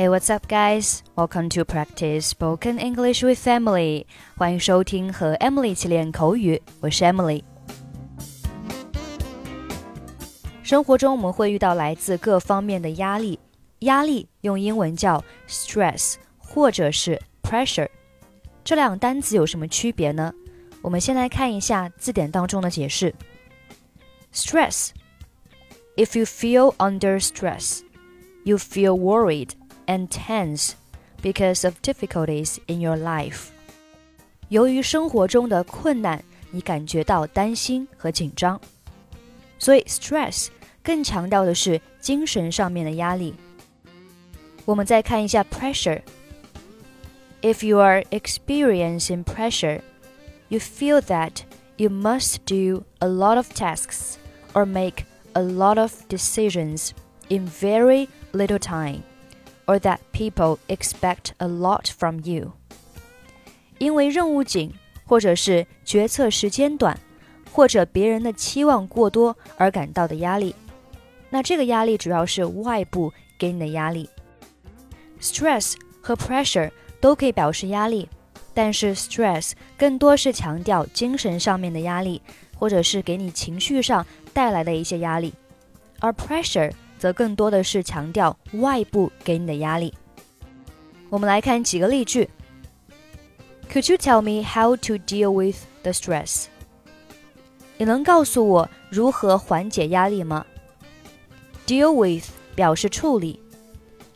Hey, what's up, guys? Welcome to practice spoken English with Emily. 欢迎收听和 Emily 一起练口语，我是 Emily。生活中我们会遇到来自各方面的压力，压力用英文叫 stress 或者是 pressure。这两个单词有什么区别呢？我们先来看一下字典当中的解释。Stress. If you feel under stress, you feel worried and tense because of difficulties in your life. 由于生活中的困难，你感觉到担心和紧张。所以 stress 更强调的是精神上面的压力。我们再看一下 pressure。If you are experiencing pressure, you feel that you must do a lot of tasks or make a lot of decisions in very little time, Or that people expect a lot from you. 因为任务紧，或者是决策时间短，或者别人的期望过多而感到的压力。那这个压力主要是外部给你的压力。Stress 和 pressure 都可以表示压力，但是 stress 更多是强调精神上面的压力，或者是给你情绪上带来的一些压力，而 pressure 则更多的是强调外部给你的压力。我们来看几个例句。Could you tell me how to deal with the stress？你能告诉我如何缓解压力吗？Deal with 表示处理，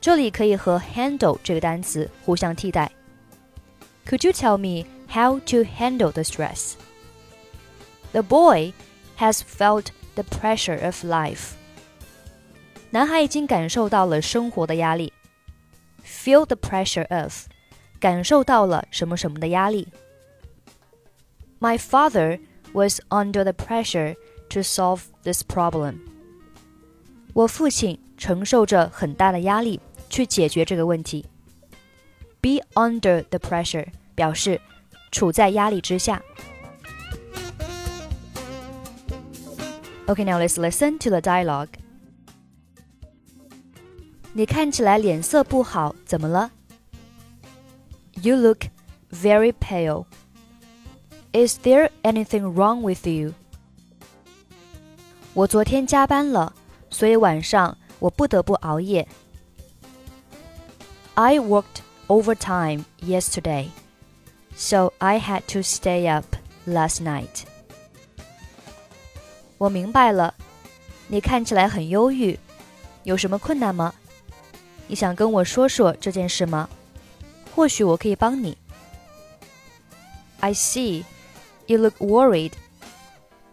这里可以和 handle 这个单词互相替代。Could you tell me how to handle the stress? The boy has felt the pressure of life. 男孩已经感受到了生活的压力。Feel the pressure of，感受到了什么什么的压力。My father was under the pressure to solve this problem. 我父亲承受着很大的压力去解决这个问题。Be under the pressure 表示处在压力之下。Okay, now let's listen to the dialogue. 你看起来脸色不好，怎么了？You look very pale. Is there anything wrong with you? 我昨天加班了，所以晚上我不得不熬夜。I worked overtime yesterday, so I had to stay up last night. 我明白了，你看起来很忧郁，有什么困难吗？ 你想跟我说说这件事吗？或许我可以帮你。I see, you look worried.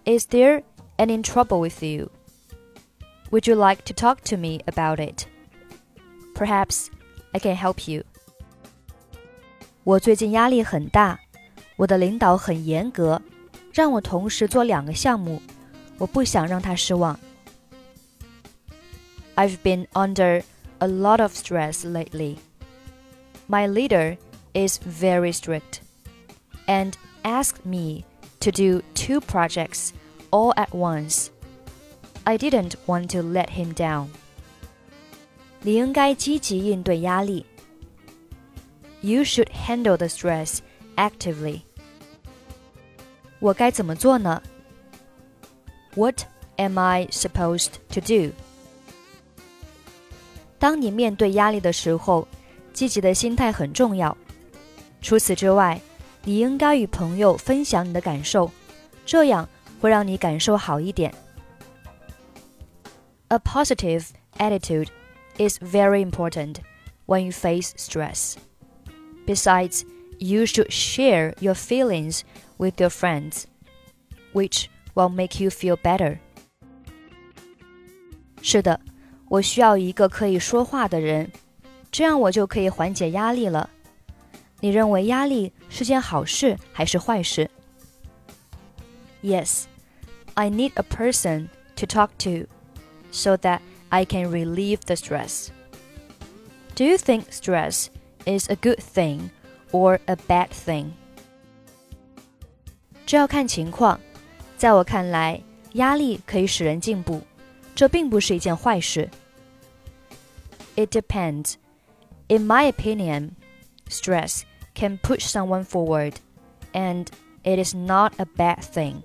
Is there any trouble with you? Would you like to talk to me about it? Perhaps I can help you. 我最近压力很大，我的领导很严格，让我同时做两个项目，我不想让他失望。I've been under a lot of stress lately. My leader is very strict and asked me to do two projects all at once. I didn't want to let him down. 你应该积极应对压力。You should handle the stress actively. 我该怎么做呢？What am I supposed to do? 当你面对压力的时候，积极的心态很重要。除此之外，你应该与朋友分享你的感受，这样会让你感受好一点。A positive attitude is very important when you face stress. Besides, you should share your feelings with your friends, which will make you feel better. 是的。 我需要一个可以说话的人，这样我就可以缓解压力了。你认为压力是件好事还是坏事？Yes, I need a person to talk to, so that I can relieve the stress. Do you think stress is a good thing or a bad thing? 这要看情况。在我看来，压力可以使人进步，这并不是一件坏事。 It depends. In my opinion, stress can push someone forward, and it is not a bad thing.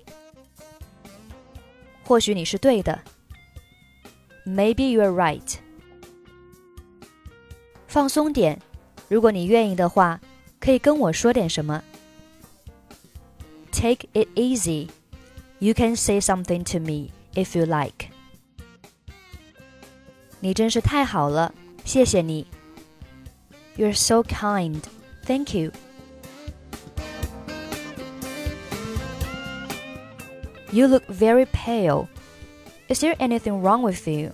或许你是对的。Maybe you are right. 放松点，如果你愿意的话，可以跟我说点什么。Take it easy. You can say something to me if you like. 你真是太好了， 谢谢你。You're so kind. Thank you. You look very pale. Is there anything wrong with you?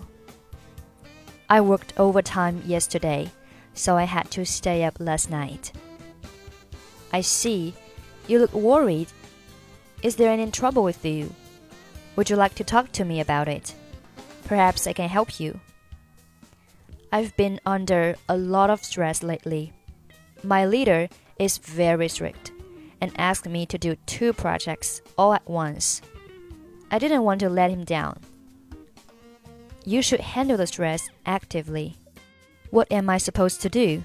I worked overtime yesterday, so I had to stay up last night. I see. You look worried. Is there any trouble with you? Would you like to talk to me about it? Perhaps I can help you. I've been under a lot of stress lately. My leader is very strict and asked me to do two projects all at once. I didn't want to let him down. You should handle the stress actively. What am I supposed to do?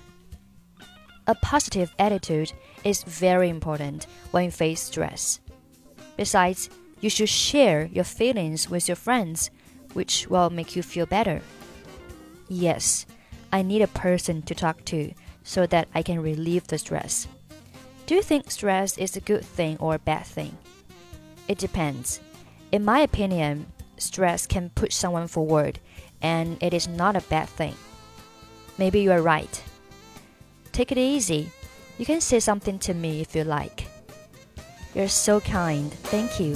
A positive attitude is very important when you face stress. Besides, you should share your feelings with your friends, which will make you feel better. Yes, I need a person to talk to so that I can relieve the stress. Do you think stress is a good thing or a bad thing? It depends. In my opinion, stress can push someone forward, and it is not a bad thing. Maybe you are right. Take it easy. You can say something to me if you like. You're so kind. Thank you.